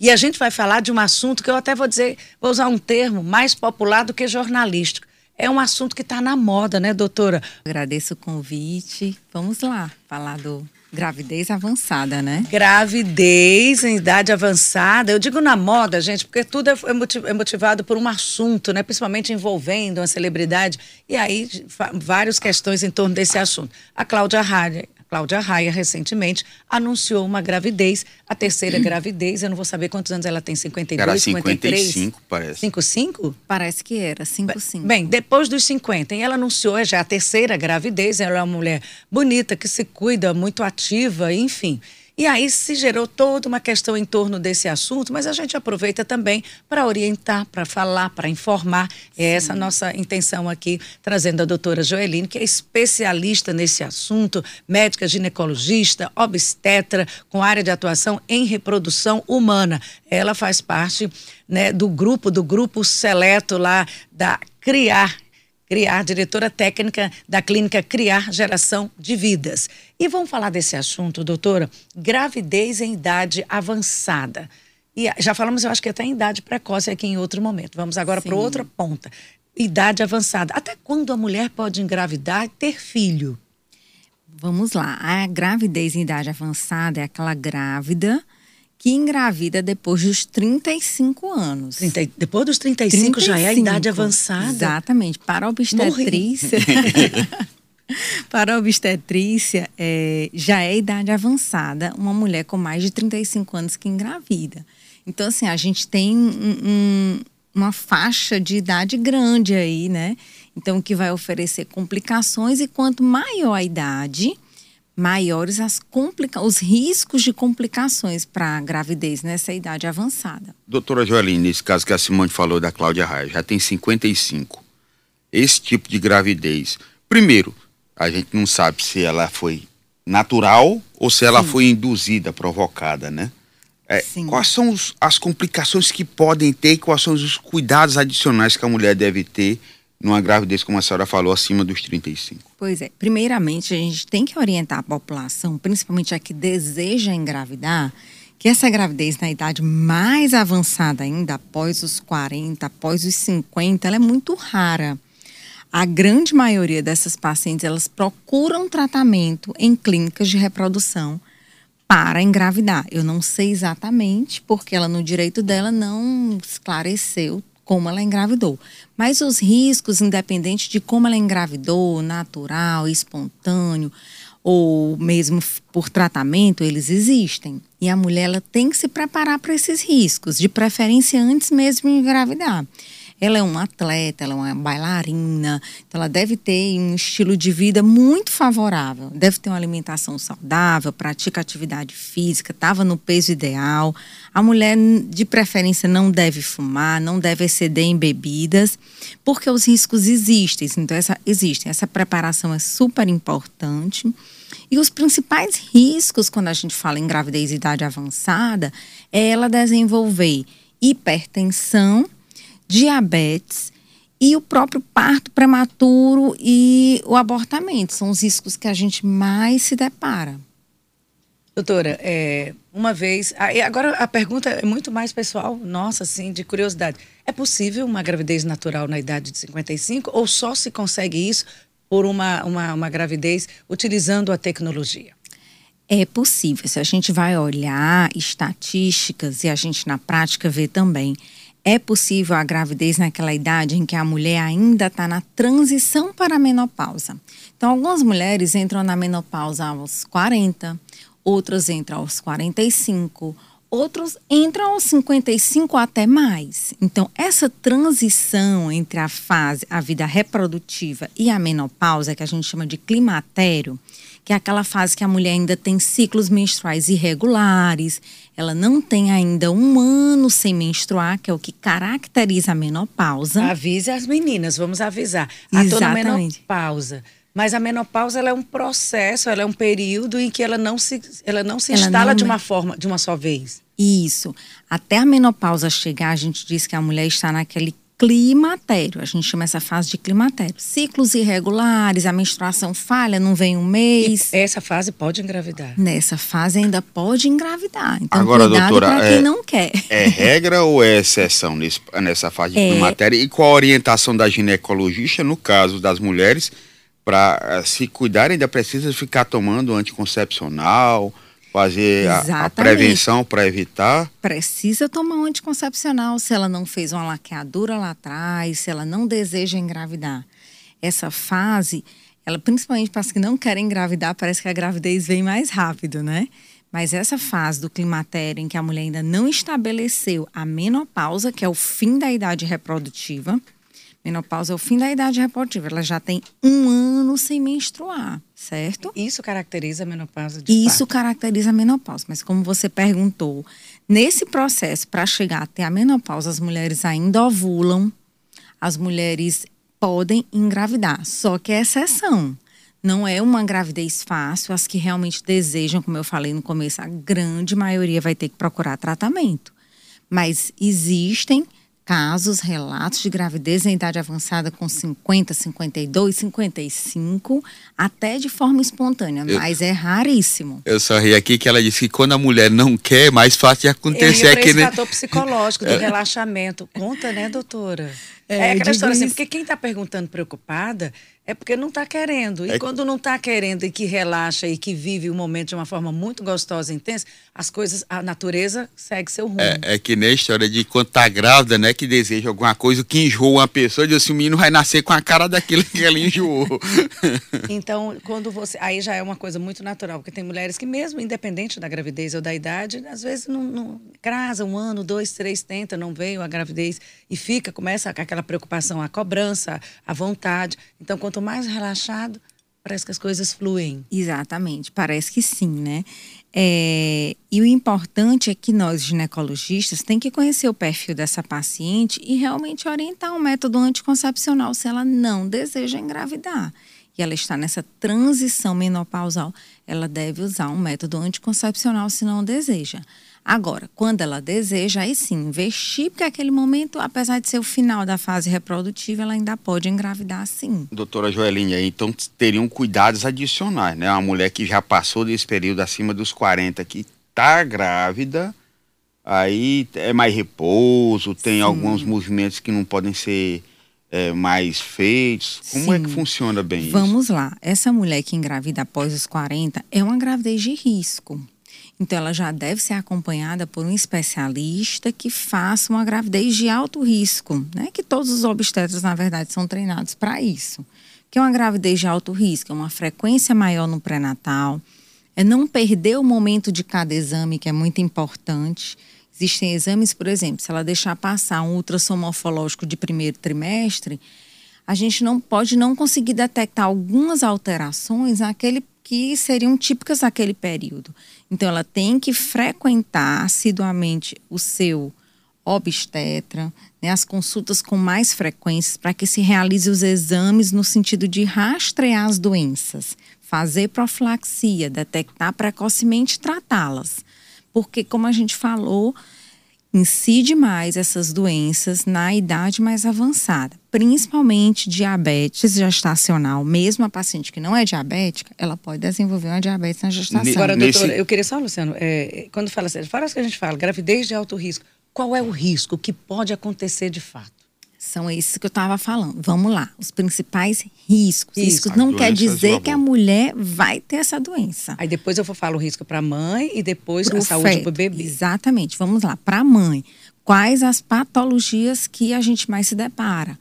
E a gente vai falar de um assunto que eu até vou dizer, vou usar um termo mais popular do que jornalístico. É um assunto que está na moda, né, doutora? Agradeço o convite. Vamos lá, falar do gravidez avançada, né? Gravidez em idade avançada. Eu digo na moda, gente, porque tudo é, é, é motivado por um assunto, né? Principalmente envolvendo uma celebridade. E aí, várias questões em torno desse assunto. A Cláudia Raia, Cláudia Raia, recentemente, anunciou uma gravidez, a terceira gravidez. Eu não vou saber quantos anos ela tem, 52, era 53? 55, parece. 55? Parece que era, 55. Bem, depois dos 50. E ela anunciou já a terceira gravidez. Ela é uma mulher bonita, que se cuida, muito ativa, enfim. E aí se gerou toda uma questão em torno desse assunto, mas a gente aproveita também para orientar, para falar, para informar. É essa a nossa intenção aqui, trazendo a doutora Joeline, que é especialista nesse assunto, médica ginecologista, obstetra, com área de atuação em reprodução humana. Ela faz parte né, do grupo, do grupo seleto lá da CRIAR, Criar, diretora técnica da clínica Criar Geração de Vidas. E vamos falar desse assunto, doutora, gravidez em idade avançada. E já falamos, eu acho que até em idade precoce aqui em outro momento. Vamos agora para outra ponta. Idade avançada. Até quando a mulher pode engravidar e ter filho? Vamos lá. A gravidez em idade avançada é aquela grávida que engravida depois dos 35 anos. 30, depois dos 35, 35 já é a idade avançada? Exatamente. Para a obstetrícia. para a obstetrícia, é, já é idade avançada uma mulher com mais de 35 anos que engravida. Então, assim, a gente tem um, um, uma faixa de idade grande aí, né? Então, que vai oferecer complicações e quanto maior a idade, maiores as complica os riscos de complicações para a gravidez nessa idade avançada. Doutora Joeline, nesse caso que a Simone falou da Cláudia Raia, já tem 55. Esse tipo de gravidez, primeiro, a gente não sabe se ela foi natural ou se ela Sim. foi induzida, provocada, né? É, quais são os, as complicações que podem ter e quais são os cuidados adicionais que a mulher deve ter numa gravidez, como a senhora falou, acima dos 35? Pois é. Primeiramente, a gente tem que orientar a população, principalmente a que deseja engravidar, que essa gravidez na idade mais avançada ainda, após os 40, após os 50, ela é muito rara. A grande maioria dessas pacientes, elas procuram tratamento em clínicas de reprodução para engravidar. Eu não sei exatamente, porque ela no direito dela não esclareceu como ela engravidou. Mas os riscos, independente de como ela engravidou, natural, espontâneo, ou mesmo por tratamento, eles existem. E a mulher ela tem que se preparar para esses riscos, de preferência antes mesmo de engravidar. Ela é uma atleta, ela é uma bailarina, então ela deve ter um estilo de vida muito favorável. Deve ter uma alimentação saudável, pratica atividade física, estava no peso ideal. A mulher, de preferência, não deve fumar, não deve exceder em bebidas, porque os riscos existem. Então, essa, existem. Essa preparação é super importante. E os principais riscos, quando a gente fala em gravidez e idade avançada, é ela desenvolver hipertensão diabetes e o próprio parto prematuro e o abortamento. São os riscos que a gente mais se depara. Doutora, é, uma vez. Agora a pergunta é muito mais pessoal, nossa, assim, de curiosidade. É possível uma gravidez natural na idade de 55 ou só se consegue isso por uma, uma, uma gravidez utilizando a tecnologia? É possível. Se a gente vai olhar estatísticas e a gente na prática vê também é possível a gravidez naquela idade em que a mulher ainda está na transição para a menopausa. Então, algumas mulheres entram na menopausa aos 40, outras entram aos 45, outros entram aos 55 até mais. Então, essa transição entre a fase, a vida reprodutiva e a menopausa, que a gente chama de climatério, que é aquela fase que a mulher ainda tem ciclos menstruais irregulares, ela não tem ainda um ano sem menstruar, que é o que caracteriza a menopausa. Avise as meninas, vamos avisar. A toda menopausa. Mas a menopausa ela é um processo, ela é um período em que ela não se, ela não se ela instala não... de uma forma, de uma só vez. Isso. Até a menopausa chegar, a gente diz que a mulher está naquele climatério. A gente chama essa fase de climatério. Ciclos irregulares, a menstruação falha, não vem um mês. E essa fase pode engravidar. Nessa fase ainda pode engravidar. Então, Agora, cuidado doutora, para quem é- não quer. É regra ou é exceção nesse- nessa fase de É. climatério? E qual a orientação da ginecologista, no caso das mulheres, para se cuidarem, ainda precisa ficar tomando anticoncepcional, fazer a- a, prevenção para evitar? Precisa tomar um anticoncepcional se ela não fez uma laqueadura lá atrás, se ela não deseja engravidar. Essa fase, ela principalmente para as que não querem engravidar, parece que a gravidez vem mais rápido, né? Mas essa fase do climatério em que a mulher ainda não estabeleceu a menopausa, que é o fim da idade reprodutiva, menopausa é o fim da idade reprodutiva, ela já tem um ano sem menstruar, certo? Isso caracteriza a menopausa de Isso fato. caracteriza a menopausa. Mas como você perguntou, nesse processo para chegar até a menopausa, as mulheres ainda ovulam, as mulheres podem engravidar, só que é exceção. Não é uma gravidez fácil, as que realmente desejam, como eu falei no começo, a grande maioria vai ter que procurar tratamento. Mas existem casos, relatos de gravidez em idade avançada com 50, 52, 55, até de forma espontânea, Eu- mas é raríssimo. Eu só ri aqui que ela disse que quando a mulher não quer, é mais fácil de acontecer esse né? fator psicológico do relaxamento. Conta, né, doutora? É, É, aquela história assim, porque quem está perguntando preocupada é porque não está querendo. E É- quando não está querendo e que relaxa e que vive o momento de uma forma muito gostosa e intensa, as coisas, a natureza segue seu rumo. É, é que nem a história de quando tá grávida, né? Que deseja alguma coisa que enjoa uma pessoa, diz assim, o menino vai nascer com a cara daquilo que ela enjoou. Então, quando você. Aí já é uma coisa muito natural, porque tem mulheres que, mesmo independente da gravidez ou da idade, às vezes não, não casa um ano, dois, três, tenta, não veio a gravidez e fica, começa com aquela preocupação, a cobrança, a vontade. Então, quanto mais relaxado, parece que as coisas fluem. Exatamente, parece que sim, né? É, e o importante é que nós, ginecologistas, tem que conhecer o perfil dessa paciente e realmente orientar um método anticoncepcional se ela não deseja engravidar. E ela está nessa transição menopausal, ela deve usar um método anticoncepcional se não deseja. Agora, quando ela deseja, aí sim, investir, porque aquele momento, apesar de ser o final da fase reprodutiva, ela ainda pode engravidar sim. Doutora Joeline, aí, então teriam cuidados adicionais, né? Uma mulher que já passou desse período acima dos 40, que tá grávida, aí é mais repouso, tem Sim. alguns movimentos que não podem ser é, mais feitos. Como é Sim. que funciona bem isso? Vamos lá. Essa mulher que engravida após os 40 é uma gravidez de risco. Então, ela já deve ser acompanhada por um especialista que faça uma gravidez de alto risco, né? Que todos os obstetras, na verdade, são treinados para isso. Que é uma gravidez de alto risco, é uma frequência maior no pré-natal, é não perder o momento de cada exame, que é muito importante. Existem exames, por exemplo, se ela deixar passar um ultrassom morfológico de primeiro trimestre, a gente não pode não conseguir detectar algumas alterações naquele que seriam típicas daquele período. Então, ela tem que frequentar assiduamente o seu obstetra, né, as consultas com mais frequências para que se realize os exames no sentido de rastrear as doenças, fazer profilaxia, detectar precocemente e tratá-las. Porque, como a gente falou, incide mais essas doenças na idade mais avançada, principalmente diabetes gestacional. Mesmo a paciente que não é diabética, ela pode desenvolver uma diabetes na gestação. Agora, Nesse- doutora, eu queria só, Luciano, é, quando fala assim, fora isso que a gente fala, gravidez de alto risco, qual é o risco que pode acontecer de fato? São esses que eu estava falando. Vamos lá, os principais riscos. Isso. Riscos não quer dizer que a mulher vai ter essa doença. Aí depois eu vou falar o risco para a mãe e depois Pro a saúde para o bebê. Exatamente. Vamos lá, para a mãe. Quais as patologias que a gente mais se depara?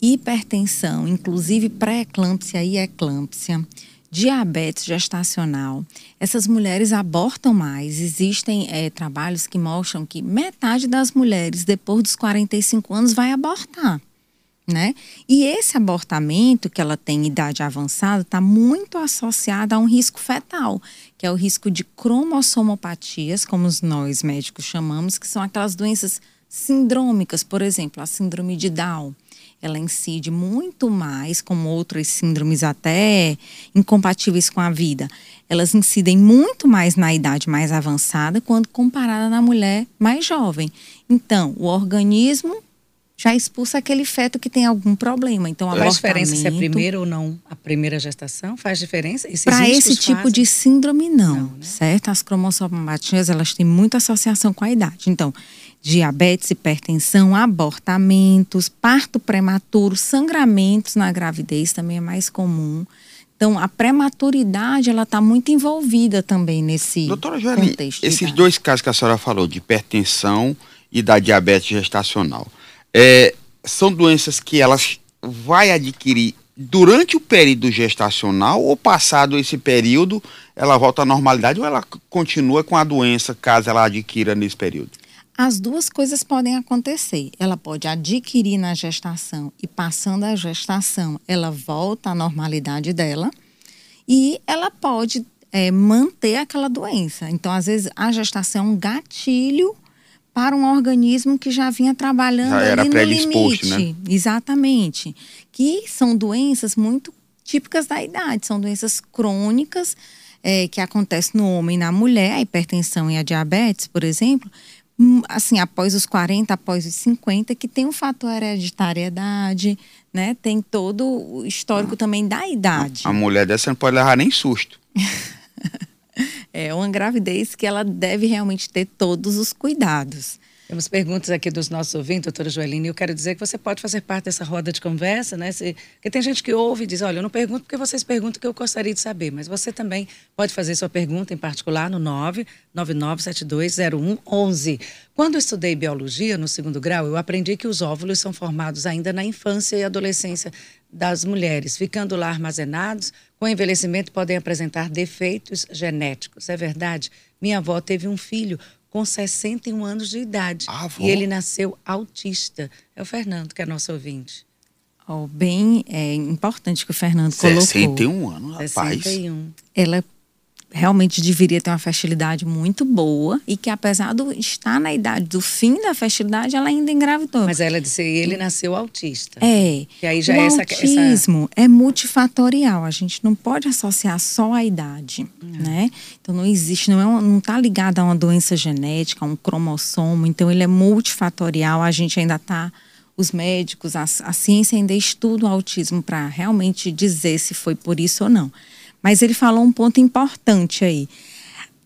Hipertensão, inclusive pré-eclâmpsia e eclâmpsia, diabetes gestacional. Essas mulheres abortam mais. Existem eh, trabalhos que mostram que metade das mulheres, depois dos 45 anos, vai abortar né? E esse abortamento que ela tem em idade avançada está muito associado a um risco fetal, que é o risco de cromossomopatias, como nós médicos chamamos, que são aquelas doenças sindrômicas, por exemplo, a síndrome de Down. Ela incide muito mais, como outras síndromes até incompatíveis com a vida. Elas incidem muito mais na idade mais avançada quando comparada na mulher mais jovem. Então, o organismo já expulsa aquele feto que tem algum problema. Então, Faz diferença se é primeira ou não a primeira gestação? Faz diferença? Para esse tipo fazem? de síndrome, não, não né? certo? As cromossomatias, elas têm muita associação com a idade. Então, diabetes, hipertensão, abortamentos, parto prematuro, sangramentos na gravidez também é mais comum. Então, a prematuridade, ela está muito envolvida também nesse Doutora Joeli, contexto. esses dois casos que a senhora falou, de hipertensão e da diabetes gestacional, é, são doenças que elas vai adquirir durante o período gestacional ou passado esse período, ela volta à normalidade ou ela continua com a doença caso ela adquira nesse período? As duas coisas podem acontecer. Ela pode adquirir na gestação e passando a gestação, ela volta à normalidade dela e ela pode é, manter aquela doença. Então, às vezes, a gestação é um gatilho para um organismo que já vinha trabalhando já ali no limite. Né? Exatamente. Que são doenças muito típicas da idade, são doenças crônicas é, que acontecem no homem e na mulher, a hipertensão e a diabetes, por exemplo, assim, após os 40, após os 50, que tem um fator hereditariedade, né? Tem todo o histórico ah, também da idade. A mulher dessa não pode levar nem susto. é uma gravidez que ela deve realmente ter todos os cuidados. Temos perguntas aqui dos nossos ouvintes, doutora Joeline, eu quero dizer que você pode fazer parte dessa roda de conversa, né? Se, porque tem gente que ouve e diz, olha, eu não pergunto porque vocês perguntam que eu gostaria de saber, mas você também pode fazer sua pergunta em particular no 999720111. Quando eu estudei biologia no segundo grau, eu aprendi que os óvulos são formados ainda na infância e adolescência das mulheres, ficando lá armazenados, com envelhecimento podem apresentar defeitos genéticos. É verdade? Minha avó teve um filho com 61 anos de idade. Ah, e ele nasceu autista. É o Fernando, que é nosso ouvinte. Oh, bem é, importante que o Fernando 61 colocou. 61 anos, rapaz. 61. Ela realmente deveria ter uma fertilidade muito boa e que apesar de estar na idade do fim da fertilidade, ela ainda engravidou. Mas ela disse ele nasceu autista. É. Que aí já o é essa, autismo essa... é multifatorial. A gente não pode associar só a idade, hum. né? Então não existe, não é não está ligado a uma doença genética, a um cromossomo. Então ele é multifatorial. A gente ainda está os médicos, a, a ciência ainda estuda o autismo para realmente dizer se foi por isso ou não. Mas ele falou um ponto importante aí.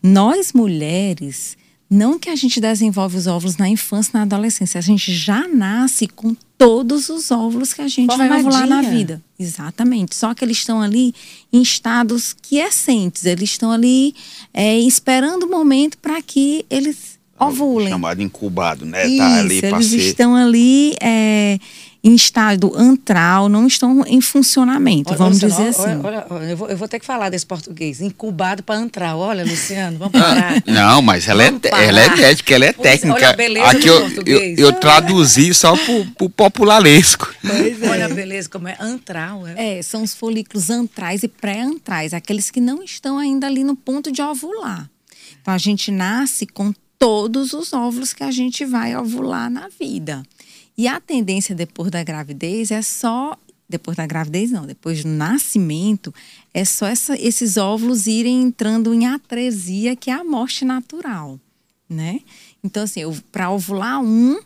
Nós mulheres, não que a gente desenvolve os óvulos na infância, na adolescência, a gente já nasce com todos os óvulos que a gente vai ovular na vida. Exatamente. Só que eles estão ali em estados quiescentes, eles estão ali é, esperando o momento para que eles ovulem. Chamado incubado, né? Isso, tá ali eles ser... estão ali é, em estado antral, não estão em funcionamento, olha, vamos Luciano, dizer assim. Olha, olha, eu, vou, eu, vou, ter que falar desse português, incubado para antral. Olha, Luciano, vamos parar. não, mas ela é, ela é médica, ela é técnica. Olha a beleza Aqui do eu, português. Eu, eu traduzi só para o populalesco. Pois é. Olha a beleza, como é antral. É, é são os folículos antrais e pré-antrais, aqueles que não estão ainda ali no ponto de ovular. Então, a gente nasce com todos os óvulos que a gente vai ovular na vida. E a tendência depois da gravidez é só. Depois da gravidez, não, depois do nascimento, é só essa, esses óvulos irem entrando em atresia, que é a morte natural, né? Então, assim, para ovular um,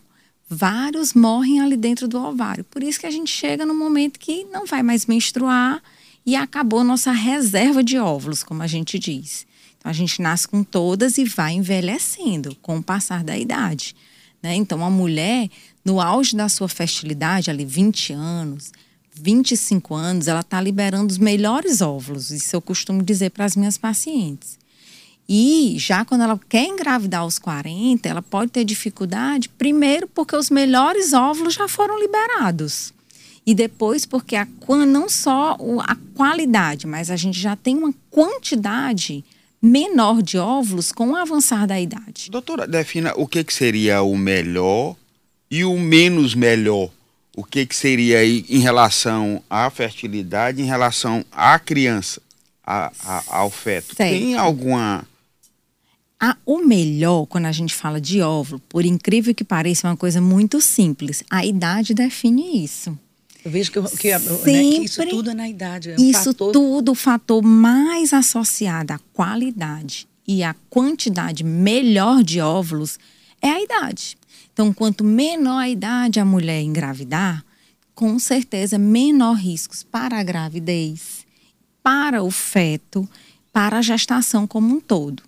vários morrem ali dentro do ovário. Por isso que a gente chega no momento que não vai mais menstruar e acabou nossa reserva de óvulos, como a gente diz. Então, a gente nasce com todas e vai envelhecendo com o passar da idade. Né? Então, a mulher, no auge da sua fertilidade, ali 20 anos, 25 anos, ela está liberando os melhores óvulos. Isso eu costumo dizer para as minhas pacientes. E já quando ela quer engravidar aos 40, ela pode ter dificuldade, primeiro porque os melhores óvulos já foram liberados. E depois porque a, não só a qualidade, mas a gente já tem uma quantidade menor de óvulos com o avançar da idade. Doutora, defina o que, que seria o melhor e o menos melhor. O que, que seria aí em relação à fertilidade, em relação à criança, a, a, ao feto? Certo. Tem alguma. Ah, o melhor, quando a gente fala de óvulo, por incrível que pareça, é uma coisa muito simples. A idade define isso. Eu vejo que, que, né, que isso tudo é na idade. É um isso fator... tudo, o fator mais associado à qualidade e à quantidade melhor de óvulos é a idade. Então, quanto menor a idade a mulher engravidar, com certeza menor riscos para a gravidez, para o feto, para a gestação como um todo.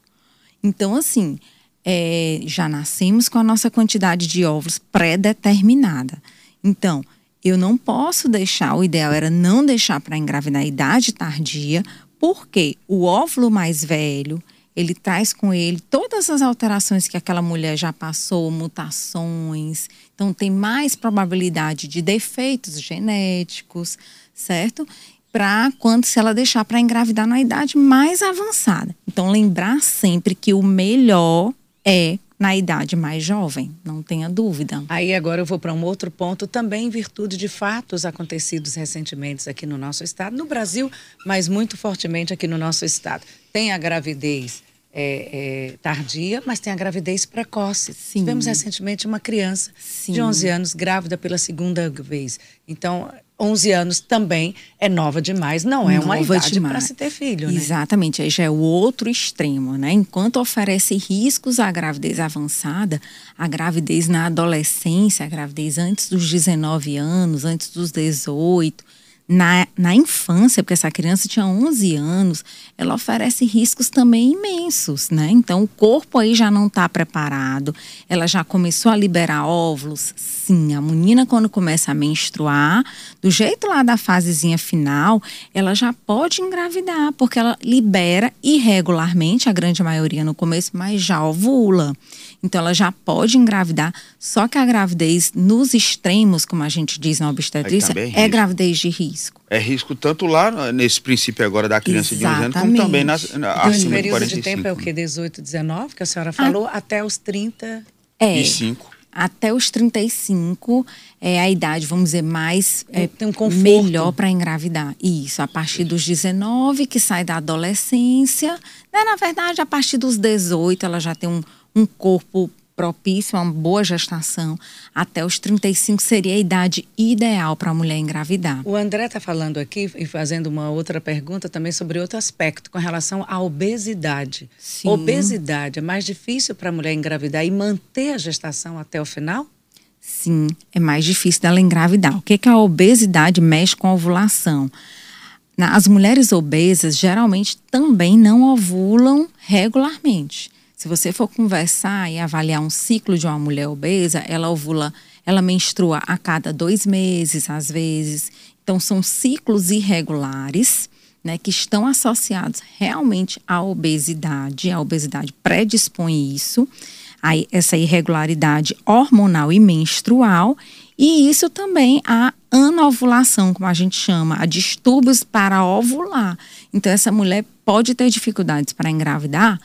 Então, assim, é, já nascemos com a nossa quantidade de óvulos pré-determinada. Então, eu não posso deixar, o ideal era não deixar para engravidar a idade tardia, porque o óvulo mais velho, ele traz com ele todas as alterações que aquela mulher já passou, mutações. Então, tem mais probabilidade de defeitos genéticos, certo? Para quando se ela deixar para engravidar na idade mais avançada. Então, lembrar sempre que o melhor é na idade mais jovem, não tenha dúvida. Aí agora eu vou para um outro ponto, também em virtude de fatos acontecidos recentemente aqui no nosso estado, no Brasil, mas muito fortemente aqui no nosso estado. Tem a gravidez é, é, tardia, mas tem a gravidez precoce. Sim. Tivemos recentemente uma criança Sim. de 11 anos grávida pela segunda vez. Então, 11 anos também é nova demais, não é uma idade para se ter filho, né? Exatamente, aí já é o outro extremo, né? Enquanto oferece riscos à gravidez avançada, a gravidez na adolescência, a gravidez antes dos 19 anos, antes dos 18, na, na infância, porque essa criança tinha 11 anos, ela oferece riscos também imensos, né? Então, o corpo aí já não está preparado, ela já começou a liberar óvulos. Sim, a menina, quando começa a menstruar, do jeito lá da fasezinha final, ela já pode engravidar, porque ela libera irregularmente, a grande maioria no começo, mas já ovula. Então, ela já pode engravidar, só que a gravidez nos extremos, como a gente diz na obstetrícia, é, é gravidez de risco. É risco tanto lá, nesse princípio agora da criança Exatamente. de 11 anos, como também nas, na, acima de 45. de tempo é o quê? 18, 19, que a senhora falou, ah. até os 30 é. e 5 até os 35 é a idade, vamos dizer, mais é, tem um melhor para engravidar. Isso, a partir dos 19, que sai da adolescência. Né? Na verdade, a partir dos 18, ela já tem um, um corpo propício a uma boa gestação, até os 35 seria a idade ideal para a mulher engravidar. O André está falando aqui e fazendo uma outra pergunta também sobre outro aspecto com relação à obesidade. Sim. Obesidade é mais difícil para a mulher engravidar e manter a gestação até o final? Sim, é mais difícil dela engravidar. O que, que a obesidade mexe com a ovulação? As mulheres obesas geralmente também não ovulam regularmente. Se você for conversar e avaliar um ciclo de uma mulher obesa, ela ovula, ela menstrua a cada dois meses, às vezes. Então, são ciclos irregulares. Né, que estão associados realmente à obesidade. A obesidade predispõe isso, a essa irregularidade hormonal e menstrual, e isso também a anovulação, como a gente chama, a distúrbios para ovular. Então, essa mulher pode ter dificuldades para engravidar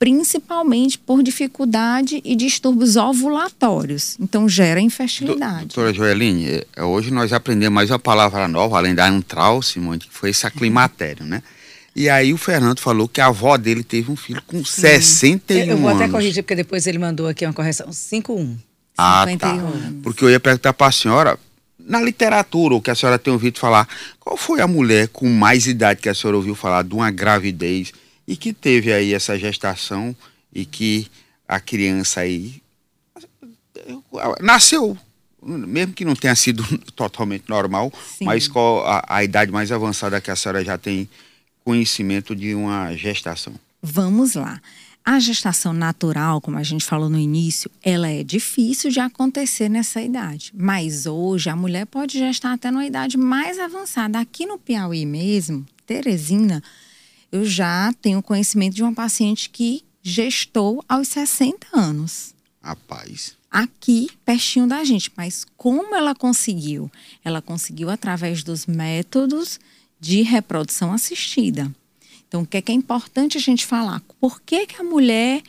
principalmente por dificuldade e distúrbios ovulatórios. Então, gera infertilidade. Doutora Joeline, é, hoje nós aprendemos mais uma palavra nova, além da antral, Simone, que foi esse aclimatério, né? E aí o Fernando falou que a avó dele teve um filho com Sim. 61 anos. Eu vou até corrigir, porque depois ele mandou aqui uma correção. 51. Ah, 51 tá. Anos. Porque eu ia perguntar para a senhora, na literatura, o que a senhora tem ouvido falar, qual foi a mulher com mais idade que a senhora ouviu falar de uma gravidez e que teve aí essa gestação e que a criança aí nasceu, mesmo que não tenha sido totalmente normal, Sim. mas qual a, a idade mais avançada que a senhora já tem conhecimento de uma gestação? Vamos lá. A gestação natural, como a gente falou no início, ela é difícil de acontecer nessa idade. Mas hoje a mulher pode gestar até numa idade mais avançada. Aqui no Piauí mesmo, Teresina, eu já tenho conhecimento de uma paciente que gestou aos 60 anos. Rapaz. Aqui, pertinho da gente. Mas como ela conseguiu? Ela conseguiu através dos métodos de reprodução assistida. Então, o que é, que é importante a gente falar? Por que, que a mulher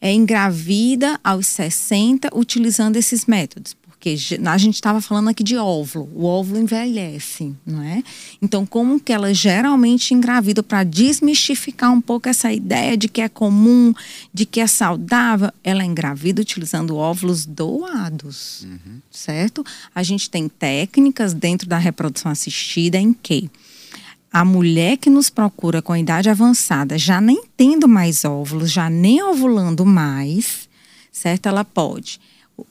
é engravida aos 60 utilizando esses métodos? Porque a gente estava falando aqui de óvulo, o óvulo envelhece, não é? Então, como que ela geralmente engravida para desmistificar um pouco essa ideia de que é comum, de que é saudável, ela engravida utilizando óvulos doados, uhum. certo? A gente tem técnicas dentro da reprodução assistida em que a mulher que nos procura com a idade avançada, já nem tendo mais óvulos, já nem ovulando mais, certo? Ela pode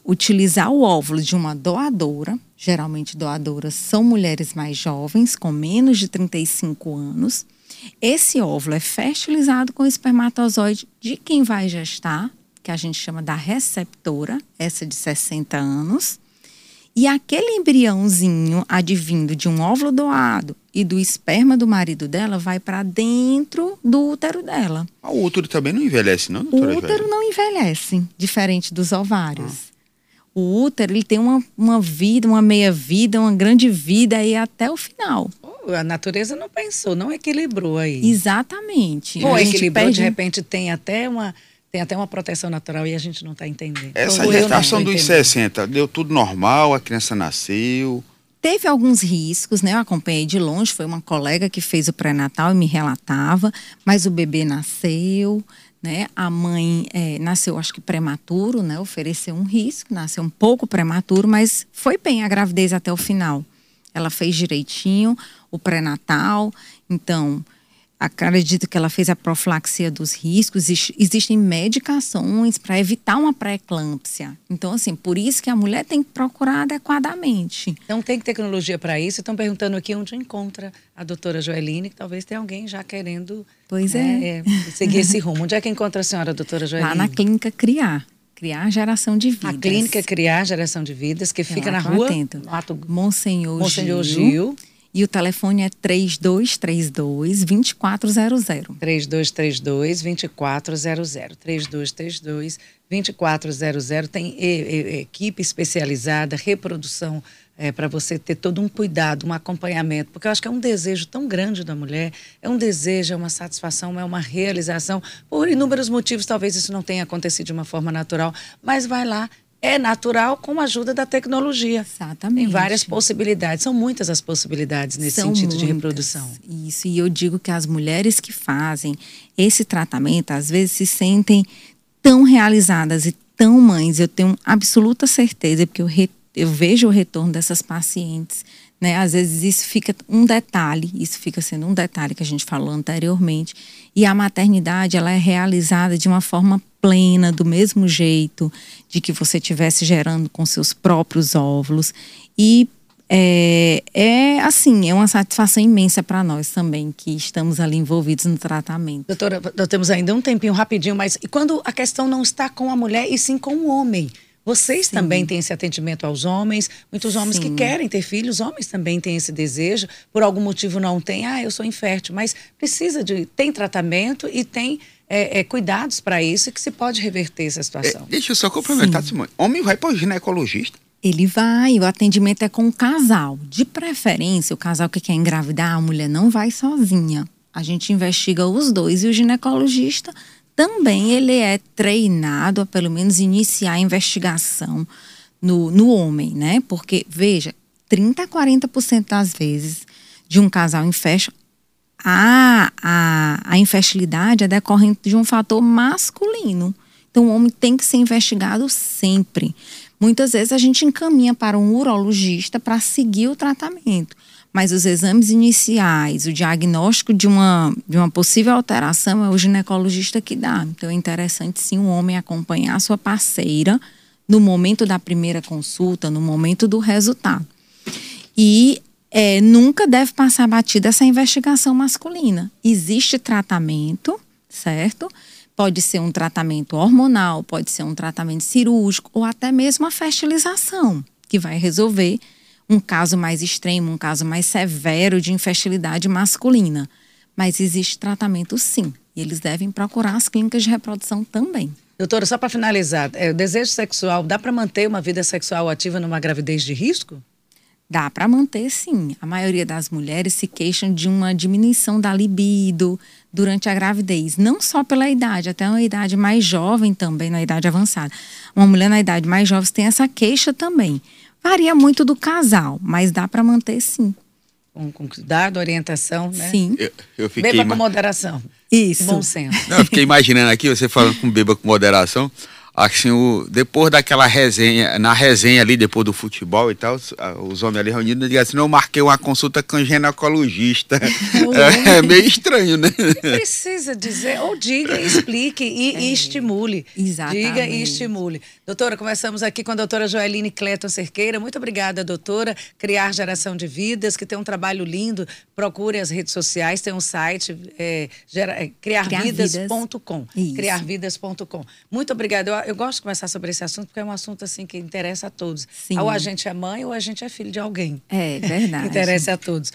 utilizar o óvulo de uma doadora, geralmente doadoras são mulheres mais jovens, com menos de 35 anos. Esse óvulo é fertilizado com espermatozoide de quem vai gestar, que a gente chama da receptora, essa de 60 anos. E aquele embriãozinho advindo de um óvulo doado e do esperma do marido dela vai para dentro do útero dela. Ah, o útero também não envelhece, não, doutora? O útero não envelhece, diferente dos ovários. Ah. O útero ele tem uma, uma vida, uma meia-vida, uma grande vida aí até o final. Oh, a natureza não pensou, não equilibrou aí. Exatamente. Ou equilibrou, perde... de repente tem até uma tem até uma proteção natural e a gente não está entendendo. Essa Ou gestação dos 60, deu tudo normal, a criança nasceu. Teve alguns riscos, né? Eu acompanhei de longe, foi uma colega que fez o pré-natal e me relatava, mas o bebê nasceu, né? A mãe é, nasceu, acho que prematuro, né? Ofereceu um risco, nasceu um pouco prematuro, mas foi bem a gravidez até o final. Ela fez direitinho o pré-natal, então acredito que ela fez a profilaxia dos riscos. Existem medicações para evitar uma pré-eclâmpsia. Então, assim, por isso que a mulher tem que procurar adequadamente. Não tem tecnologia para isso. Estão perguntando aqui onde encontra a doutora Joeline, que talvez tenha alguém já querendo pois né, é. é. seguir esse rumo. Onde é que encontra a senhora, doutora Joeline? Lá na clínica Criar. Criar Geração de Vidas. A clínica Criar Geração de Vidas, que fica na rua... Atento. Monsenhor, Monsenhor Gil. Gil e o telefone é 3232 2400. 3232 2400. 3232 2400. Tem equipe especializada, reprodução é, para você ter todo um cuidado, um acompanhamento, porque eu acho que é um desejo tão grande da mulher, é um desejo, é uma satisfação, é uma realização. Por inúmeros motivos, talvez isso não tenha acontecido de uma forma natural, mas vai lá, é natural com a ajuda da tecnologia. Exatamente. Tem várias possibilidades, são muitas as possibilidades nesse são sentido muitas. de reprodução. Isso, e eu digo que as mulheres que fazem esse tratamento, às vezes se sentem tão realizadas e tão mães, eu tenho absoluta certeza, porque eu, re, eu vejo o retorno dessas pacientes. Né? Às vezes isso fica um detalhe, isso fica sendo um detalhe que a gente falou anteriormente. E a maternidade ela é realizada de uma forma plena, do mesmo jeito de que você estivesse gerando com seus próprios óvulos. E é, é assim, é uma satisfação imensa para nós também, que estamos ali envolvidos no tratamento. Doutora, nós temos ainda um tempinho rapidinho, mas e quando a questão não está com a mulher e sim com o homem? Vocês Sim. também têm esse atendimento aos homens, muitos homens Sim. que querem ter filhos, homens também têm esse desejo, por algum motivo não tem, ah, eu sou infértil, mas precisa de, tem tratamento e tem é, é, cuidados para isso que se pode reverter essa situação. É, deixa eu só complementar, Sim. Simone. Homem vai para o ginecologista? Ele vai, o atendimento é com o casal. De preferência, o casal que quer engravidar, a mulher não vai sozinha. A gente investiga os dois e o ginecologista também ele é treinado a pelo menos iniciar a investigação no, no homem, né? Porque, veja, 30 a 40% das vezes de um casal infértil a, a, a infertilidade é decorrente de um fator masculino. Então, o homem tem que ser investigado sempre. Muitas vezes a gente encaminha para um urologista para seguir o tratamento. Mas os exames iniciais, o diagnóstico de uma, de uma possível alteração é o ginecologista que dá. Então é interessante sim um homem acompanhar a sua parceira no momento da primeira consulta, no momento do resultado. E é, nunca deve passar batida essa investigação masculina. Existe tratamento, certo? Pode ser um tratamento hormonal, pode ser um tratamento cirúrgico ou até mesmo a fertilização, que vai resolver um caso mais extremo, um caso mais severo de infertilidade masculina. Mas existe tratamento sim, e eles devem procurar as clínicas de reprodução também. Doutora, só para finalizar, é, o desejo sexual, dá para manter uma vida sexual ativa numa gravidez de risco? Dá para manter, sim. A maioria das mulheres se queixam de uma diminuição da libido durante a gravidez, não só pela idade, até uma idade mais jovem também, na idade avançada. Uma mulher na idade mais jovem tem essa queixa também. Varia muito do casal, mas dá para manter, sim. Com, com cuidado, orientação, né? Sim. Eu, eu fiquei beba com moderação. Isso. Bom senso. Não, eu fiquei imaginando aqui, você falando com beba com moderação. Assim, o, depois daquela resenha, na resenha ali, depois do futebol e tal, os, os homens ali reunidos, dizem assim, não, eu marquei uma consulta com ginecologista. é, é, meio estranho, né? Precisa dizer, ou diga, explique e, é, e estimule. Exatamente. Diga e estimule. Doutora, começamos aqui com a doutora Joeline Cleton Cerqueira. Muito obrigada, doutora. Criar Geração de Vidas, que tem um trabalho lindo. Procure as redes sociais, tem um site, é, é criarvidas.com. Criarvidas.com. Muito obrigada. Eu, eu, gosto de conversar sobre esse assunto, porque é um assunto assim que interessa a todos. Sim. Ou a gente é mãe ou a gente é filho de alguém. É, verdade. interessa a todos.